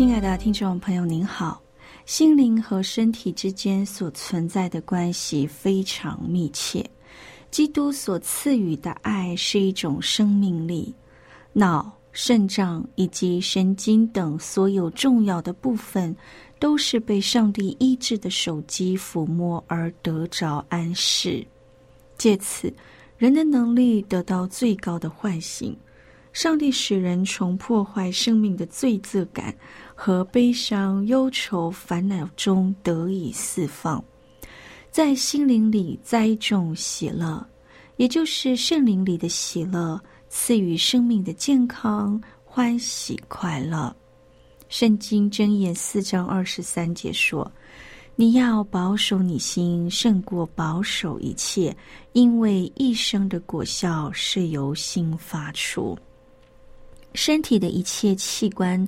亲爱的听众朋友，您好。心灵和身体之间所存在的关系非常密切。基督所赐予的爱是一种生命力。脑、肾脏以及神经等所有重要的部分，都是被上帝医治的手机抚摸而得着安适。借此，人的能力得到最高的唤醒。上帝使人从破坏生命的罪责感。和悲伤、忧愁、烦恼中得以释放，在心灵里栽种喜乐，也就是圣灵里的喜乐，赐予生命的健康、欢喜、快乐。圣经箴言四章二十三节说：“你要保守你心，胜过保守一切，因为一生的果效是由心发出。身体的一切器官。”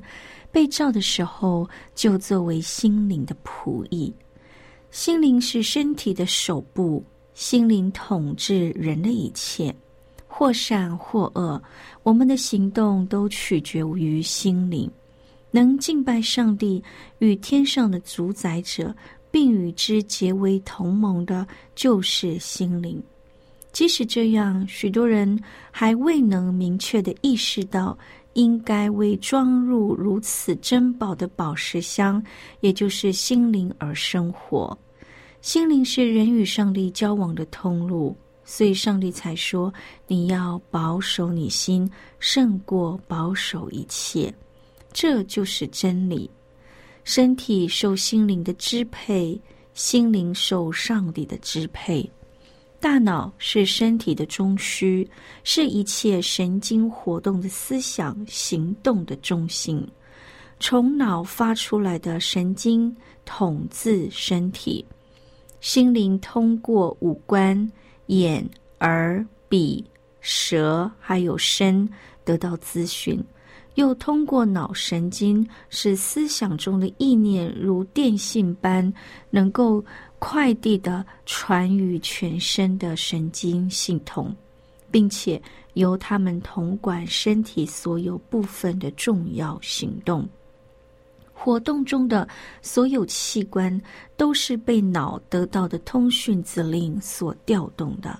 被照的时候，就作为心灵的仆役。心灵是身体的手部，心灵统治人的一切，或善或恶。我们的行动都取决于心灵。能敬拜上帝与天上的主宰者，并与之结为同盟的，就是心灵。即使这样，许多人还未能明确的意识到。应该为装入如此珍宝的宝石箱，也就是心灵而生活。心灵是人与上帝交往的通路，所以上帝才说：“你要保守你心，胜过保守一切。”这就是真理。身体受心灵的支配，心灵受上帝的支配。大脑是身体的中枢，是一切神经活动的思想行动的中心。从脑发出来的神经统治身体，心灵通过五官眼、耳、鼻、舌还有身得到资讯，又通过脑神经，使思想中的意念如电信般能够。快递的传于全身的神经系统，并且由他们统管身体所有部分的重要行动活动中的所有器官，都是被脑得到的通讯指令所调动的。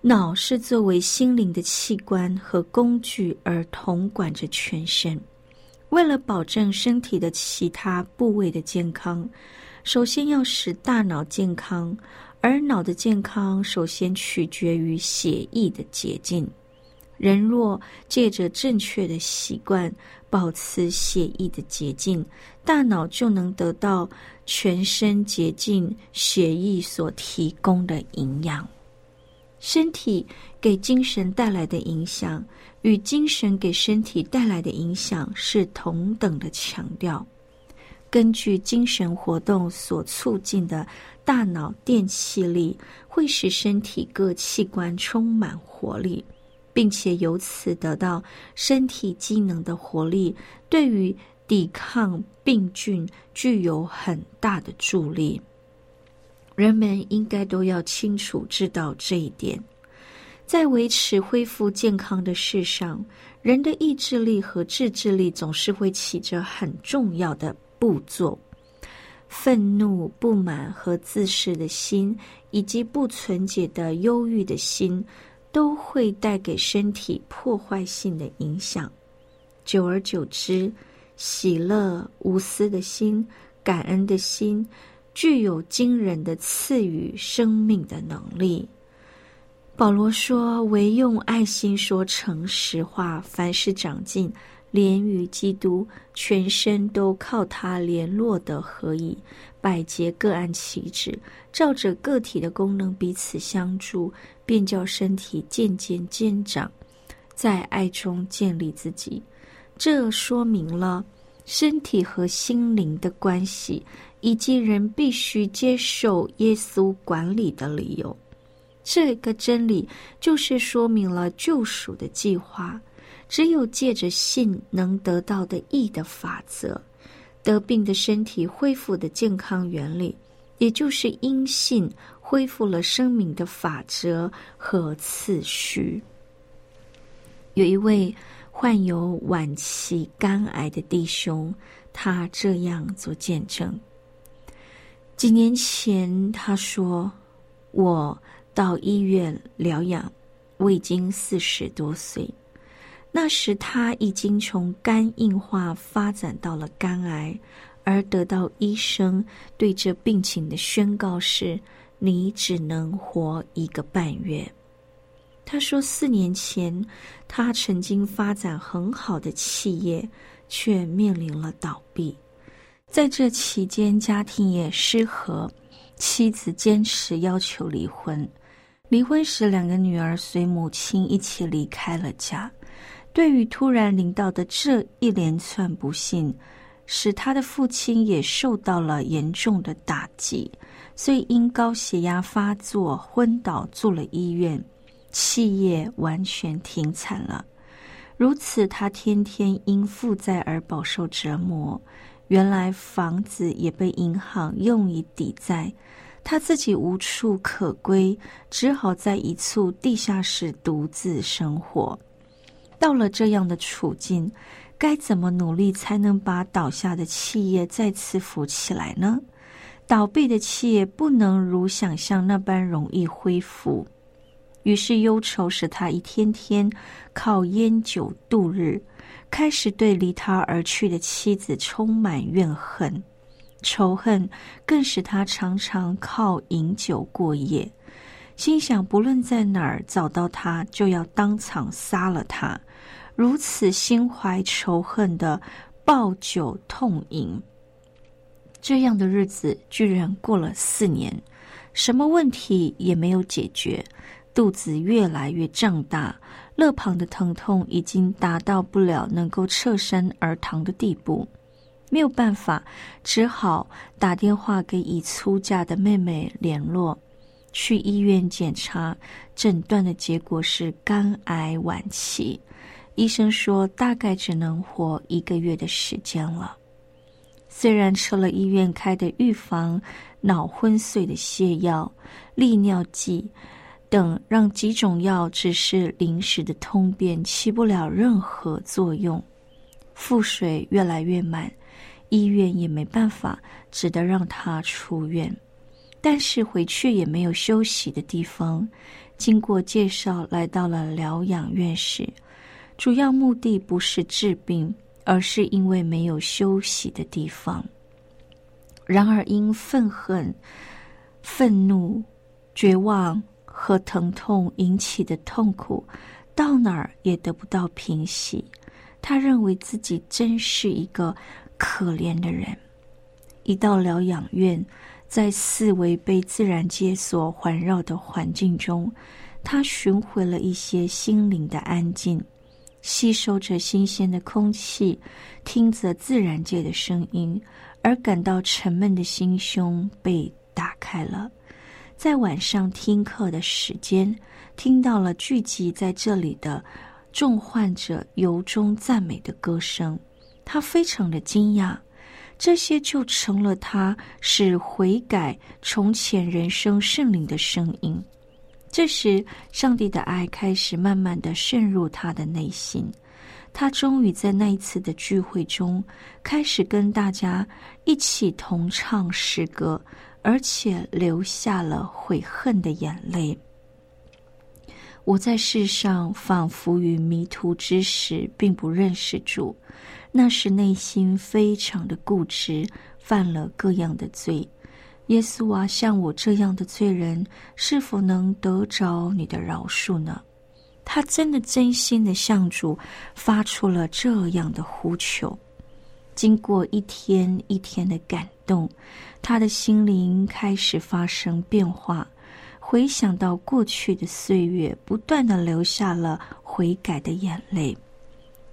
脑是作为心灵的器官和工具而统管着全身，为了保证身体的其他部位的健康。首先要使大脑健康，而脑的健康首先取决于血液的洁净。人若借着正确的习惯保持血液的洁净，大脑就能得到全身洁净血液所提供的营养。身体给精神带来的影响，与精神给身体带来的影响是同等的强调。根据精神活动所促进的大脑电气力，会使身体各器官充满活力，并且由此得到身体机能的活力，对于抵抗病菌具有很大的助力。人们应该都要清楚知道这一点。在维持恢复健康的事上，人的意志力和自制力总是会起着很重要的。步骤，愤怒、不满和自私的心，以及不纯洁的忧郁的心，都会带给身体破坏性的影响。久而久之，喜乐、无私的心、感恩的心，具有惊人的赐予生命的能力。保罗说：“唯用爱心说诚实话，凡事长进，连于基督，全身都靠他联络的合一，百节各按其职，照着个体的功能彼此相助，便叫身体渐渐渐长，在爱中建立自己。这说明了身体和心灵的关系，以及人必须接受耶稣管理的理由。”这个真理就是说明了救赎的计划，只有借着信能得到的义的法则，得病的身体恢复的健康原理，也就是因信恢复了生命的法则和次序。有一位患有晚期肝癌的弟兄，他这样做见证：几年前，他说：“我。”到医院疗养，我已经四十多岁。那时他已经从肝硬化发展到了肝癌，而得到医生对这病情的宣告是：你只能活一个半月。他说，四年前他曾经发展很好的企业，却面临了倒闭。在这期间，家庭也失和，妻子坚持要求离婚。离婚时，两个女儿随母亲一起离开了家。对于突然临到的这一连串不幸，使他的父亲也受到了严重的打击，所以因高血压发作昏倒住了医院，企业完全停产了。如此，他天天因负债而饱受折磨。原来房子也被银行用以抵债。他自己无处可归，只好在一处地下室独自生活。到了这样的处境，该怎么努力才能把倒下的企业再次扶起来呢？倒闭的企业不能如想象那般容易恢复，于是忧愁使他一天天靠烟酒度日，开始对离他而去的妻子充满怨恨。仇恨更使他常常靠饮酒过夜，心想不论在哪儿找到他，就要当场杀了他。如此心怀仇恨的暴酒痛饮，这样的日子居然过了四年，什么问题也没有解决，肚子越来越胀大，肋旁的疼痛已经达到不了能够侧身而躺的地步。没有办法，只好打电话给已出嫁的妹妹联络，去医院检查，诊断的结果是肝癌晚期，医生说大概只能活一个月的时间了。虽然吃了医院开的预防脑昏睡的泻药、利尿剂等，让几种药只是临时的通便，起不了任何作用，腹水越来越满。医院也没办法，只得让他出院。但是回去也没有休息的地方。经过介绍，来到了疗养院时，主要目的不是治病，而是因为没有休息的地方。然而因愤恨、愤怒、绝望和疼痛引起的痛苦，到哪儿也得不到平息。他认为自己真是一个。可怜的人，一到疗养院，在四围被自然界所环绕的环境中，他寻回了一些心灵的安静，吸收着新鲜的空气，听着自然界的声音，而感到沉闷的心胸被打开了。在晚上听课的时间，听到了聚集在这里的众患者由衷赞美的歌声。他非常的惊讶，这些就成了他使悔改、重前人生圣灵的声音。这时，上帝的爱开始慢慢的渗入他的内心，他终于在那一次的聚会中，开始跟大家一起同唱诗歌，而且流下了悔恨的眼泪。我在世上仿佛于迷途之时，并不认识主，那时内心非常的固执，犯了各样的罪。耶稣啊，像我这样的罪人，是否能得着你的饶恕呢？他真的真心的向主发出了这样的呼求。经过一天一天的感动，他的心灵开始发生变化。回想到过去的岁月，不断的流下了悔改的眼泪。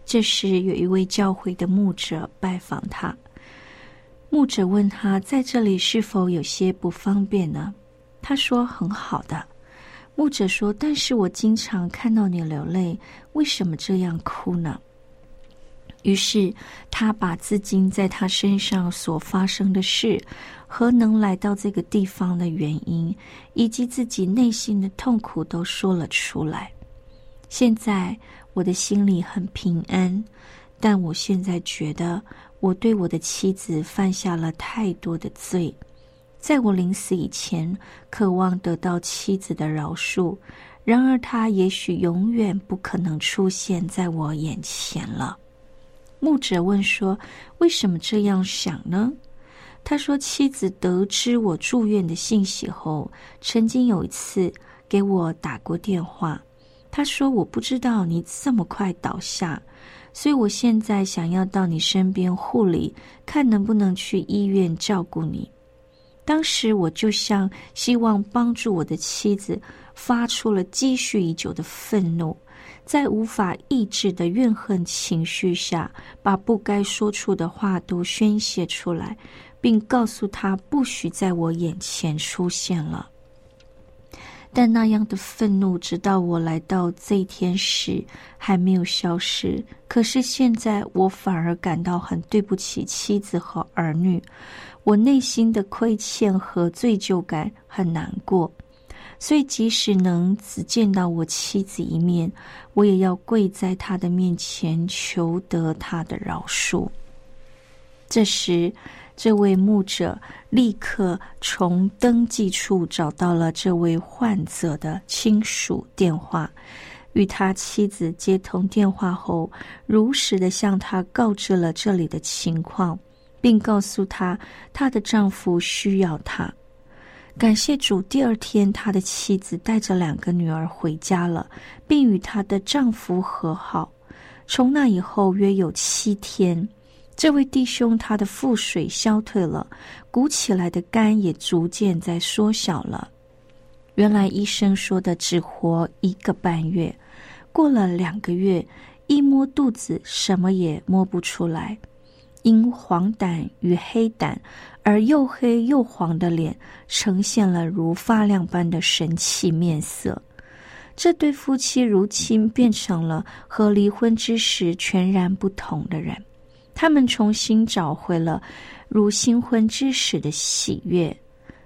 这时，有一位教会的牧者拜访他。牧者问他在这里是否有些不方便呢？他说：“很好的。”牧者说：“但是我经常看到你流泪，为什么这样哭呢？”于是他把自己在他身上所发生的事，和能来到这个地方的原因，以及自己内心的痛苦都说了出来。现在我的心里很平安，但我现在觉得。我对我的妻子犯下了太多的罪，在我临死以前，渴望得到妻子的饶恕。然而，他也许永远不可能出现在我眼前了。牧者问说：“为什么这样想呢？”他说：“妻子得知我住院的信息后，曾经有一次给我打过电话。他说：‘我不知道你这么快倒下。’”所以，我现在想要到你身边护理，看能不能去医院照顾你。当时，我就像希望帮助我的妻子，发出了积蓄已久的愤怒，在无法抑制的怨恨情绪下，把不该说出的话都宣泄出来，并告诉他不许在我眼前出现了。但那样的愤怒，直到我来到这一天时，还没有消失。可是现在，我反而感到很对不起妻子和儿女，我内心的亏欠和罪疚感很难过。所以，即使能只见到我妻子一面，我也要跪在他的面前，求得他的饶恕。这时。这位牧者立刻从登记处找到了这位患者的亲属电话，与他妻子接通电话后，如实的向他告知了这里的情况，并告诉他她的丈夫需要他。感谢主，第二天他的妻子带着两个女儿回家了，并与她的丈夫和好。从那以后约有七天。这位弟兄，他的腹水消退了，鼓起来的肝也逐渐在缩小了。原来医生说的只活一个半月，过了两个月，一摸肚子什么也摸不出来。因黄疸与黑疸，而又黑又黄的脸呈现了如发亮般的神气面色。这对夫妻如今变成了和离婚之时全然不同的人。他们重新找回了如新婚之时的喜悦。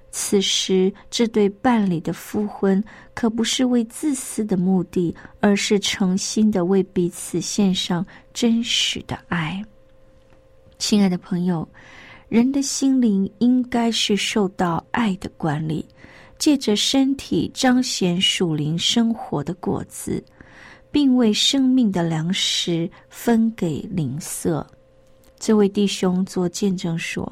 此时，这对伴侣的复婚可不是为自私的目的，而是诚心的为彼此献上真实的爱。亲爱的朋友，人的心灵应该是受到爱的管理，借着身体彰显属灵生活的果子，并为生命的粮食分给灵色。这位弟兄做见证说：“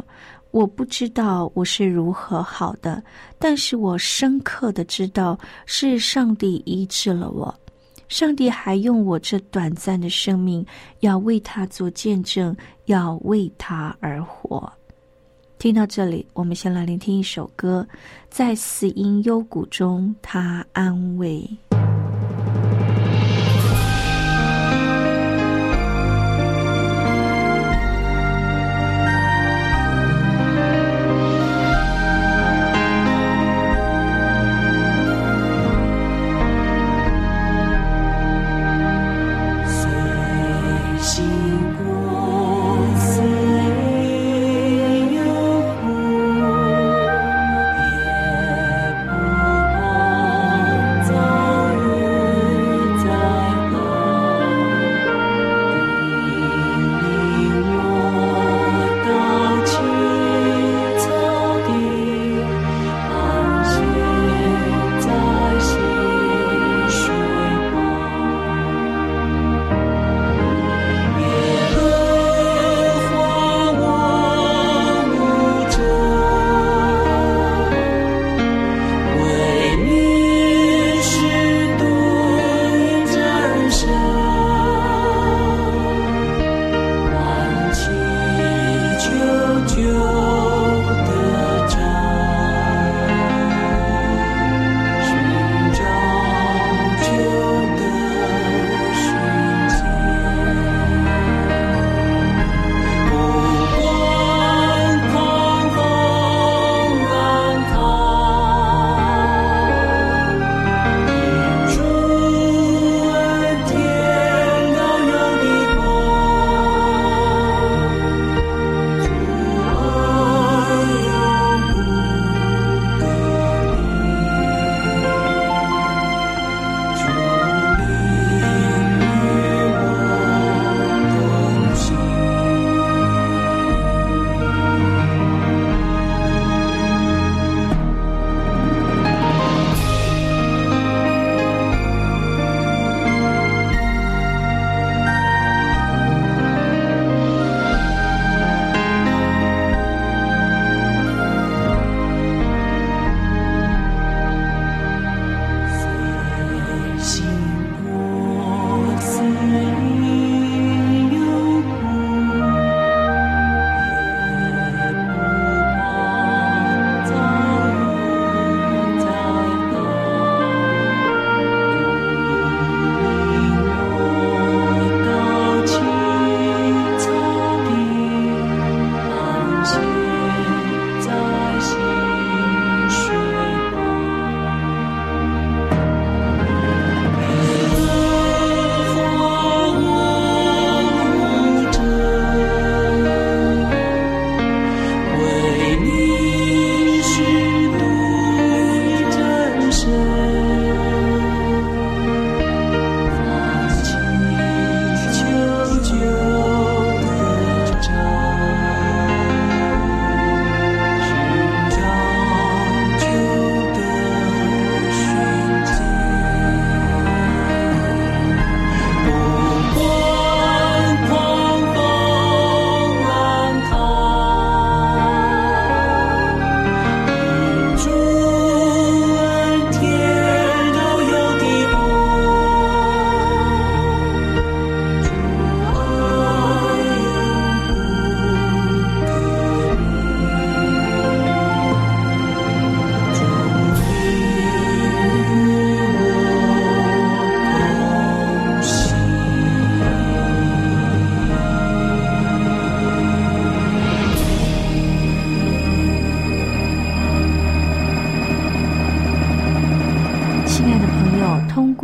我不知道我是如何好的，但是我深刻的知道是上帝医治了我。上帝还用我这短暂的生命，要为他做见证，要为他而活。”听到这里，我们先来聆听一首歌，在死因幽谷中，他安慰。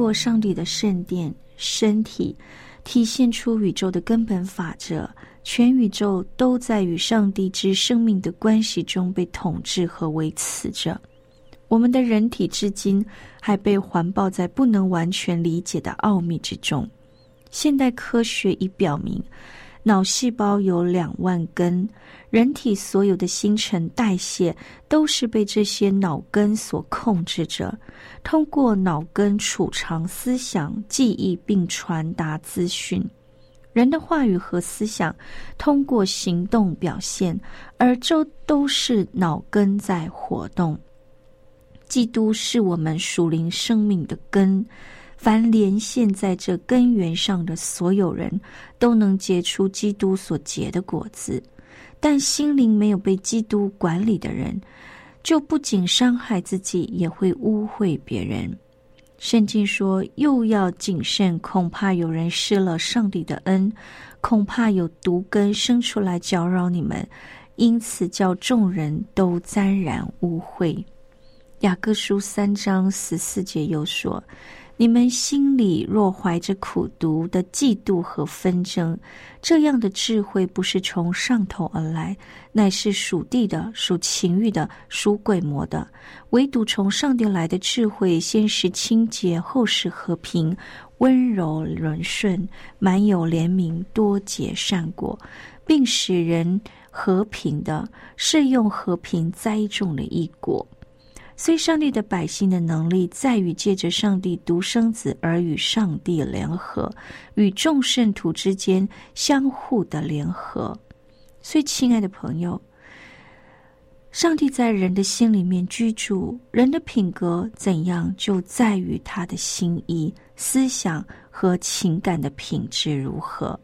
过上帝的圣殿身体，体现出宇宙的根本法则。全宇宙都在与上帝之生命的关系中被统治和维持着。我们的人体至今还被环抱在不能完全理解的奥秘之中。现代科学已表明，脑细胞有两万根，人体所有的新陈代谢都是被这些脑根所控制着，通过脑根储藏思想、记忆并传达资讯。人的话语和思想通过行动表现，而这都是脑根在活动。基督是我们属灵生命的根，凡连线在这根源上的所有人都能结出基督所结的果子。但心灵没有被基督管理的人，就不仅伤害自己，也会污秽别人。圣经说：“又要谨慎，恐怕有人失了上帝的恩，恐怕有毒根生出来搅扰你们，因此叫众人都沾染污秽。”雅各书三章十四节又说。你们心里若怀着苦毒的嫉妒和纷争，这样的智慧不是从上头而来，乃是属地的、属情欲的、属鬼魔的。唯独从上帝来的智慧，先是清洁，后是和平、温柔、润顺，满有怜悯，多结善果，并使人和平的，是用和平栽种的一果。所以，上帝的百姓的能力在于借着上帝独生子而与上帝联合，与众圣徒之间相互的联合。所以，亲爱的朋友，上帝在人的心里面居住，人的品格怎样，就在于他的心意、思想和情感的品质如何。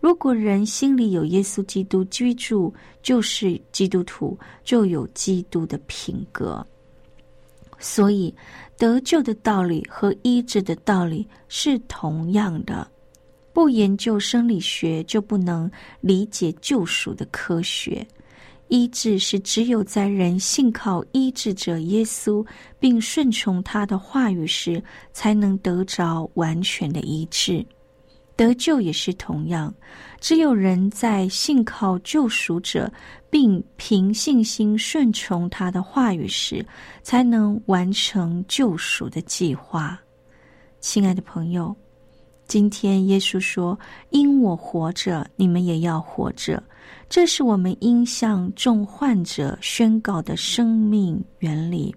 如果人心里有耶稣基督居住，就是基督徒，就有基督的品格。所以，得救的道理和医治的道理是同样的。不研究生理学，就不能理解救赎的科学。医治是只有在人信靠医治者耶稣，并顺从他的话语时，才能得着完全的医治。得救也是同样，只有人在信靠救赎者，并凭信心顺从他的话语时，才能完成救赎的计划。亲爱的朋友，今天耶稣说：“因我活着，你们也要活着。”这是我们应向众患者宣告的生命原理。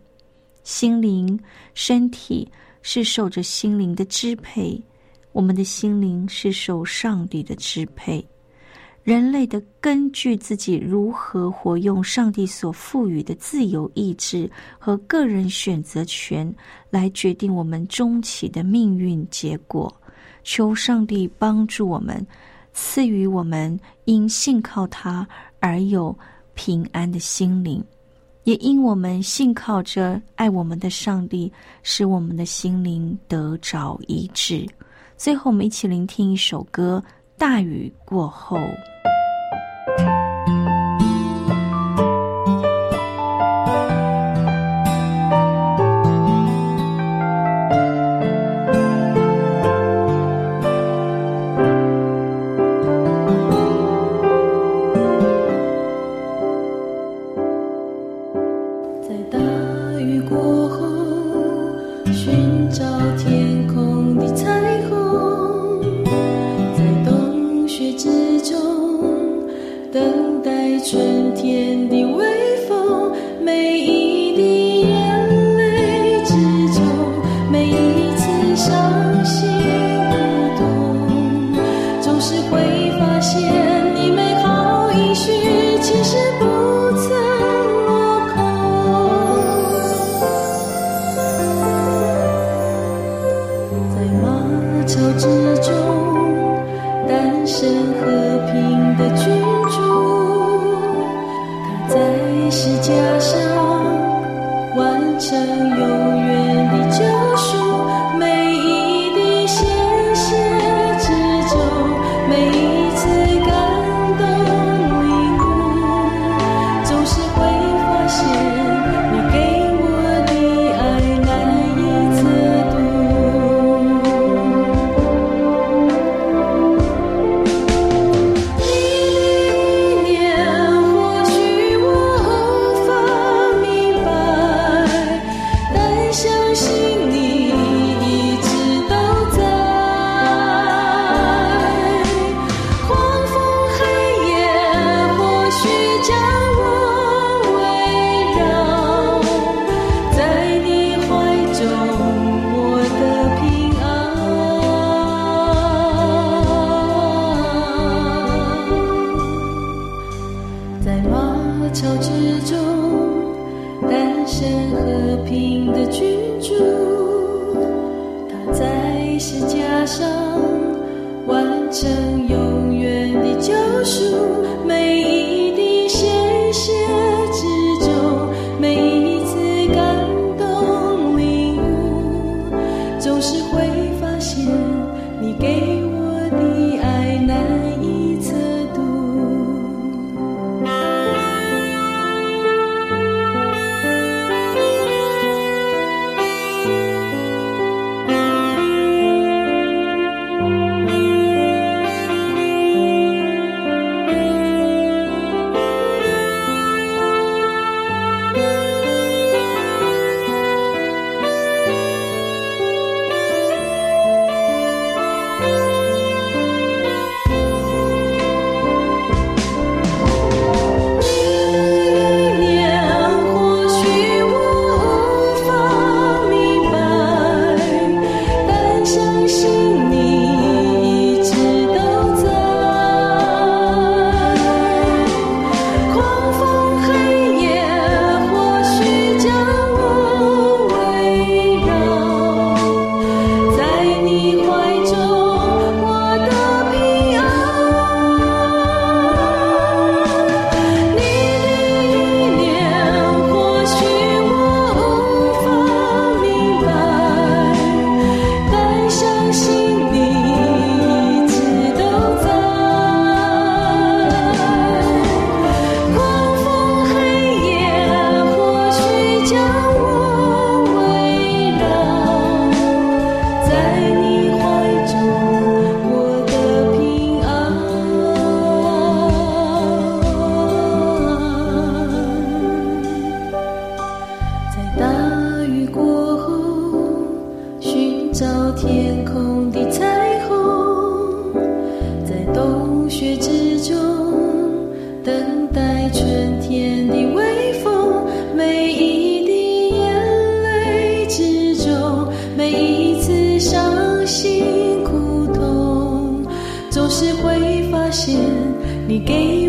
心灵、身体是受着心灵的支配。我们的心灵是受上帝的支配，人类的根据自己如何活用上帝所赋予的自由意志和个人选择权，来决定我们终其的命运结果。求上帝帮助我们，赐予我们因信靠他而有平安的心灵，也因我们信靠着爱我们的上帝，使我们的心灵得着医治。最后，我们一起聆听一首歌《大雨过后》。伤心。gave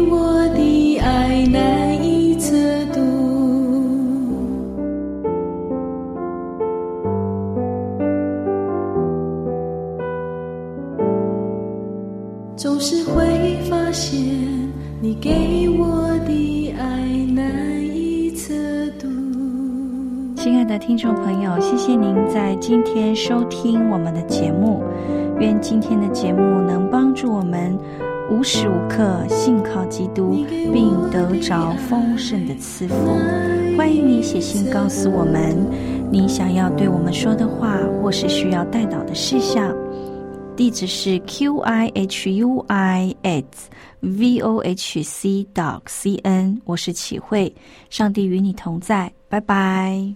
丰盛的赐福，欢迎你写信告诉我们你想要对我们说的话，或是需要代祷的事项。地址是 Q I H U I at V O H C dot C N。我是启慧，上帝与你同在，拜拜。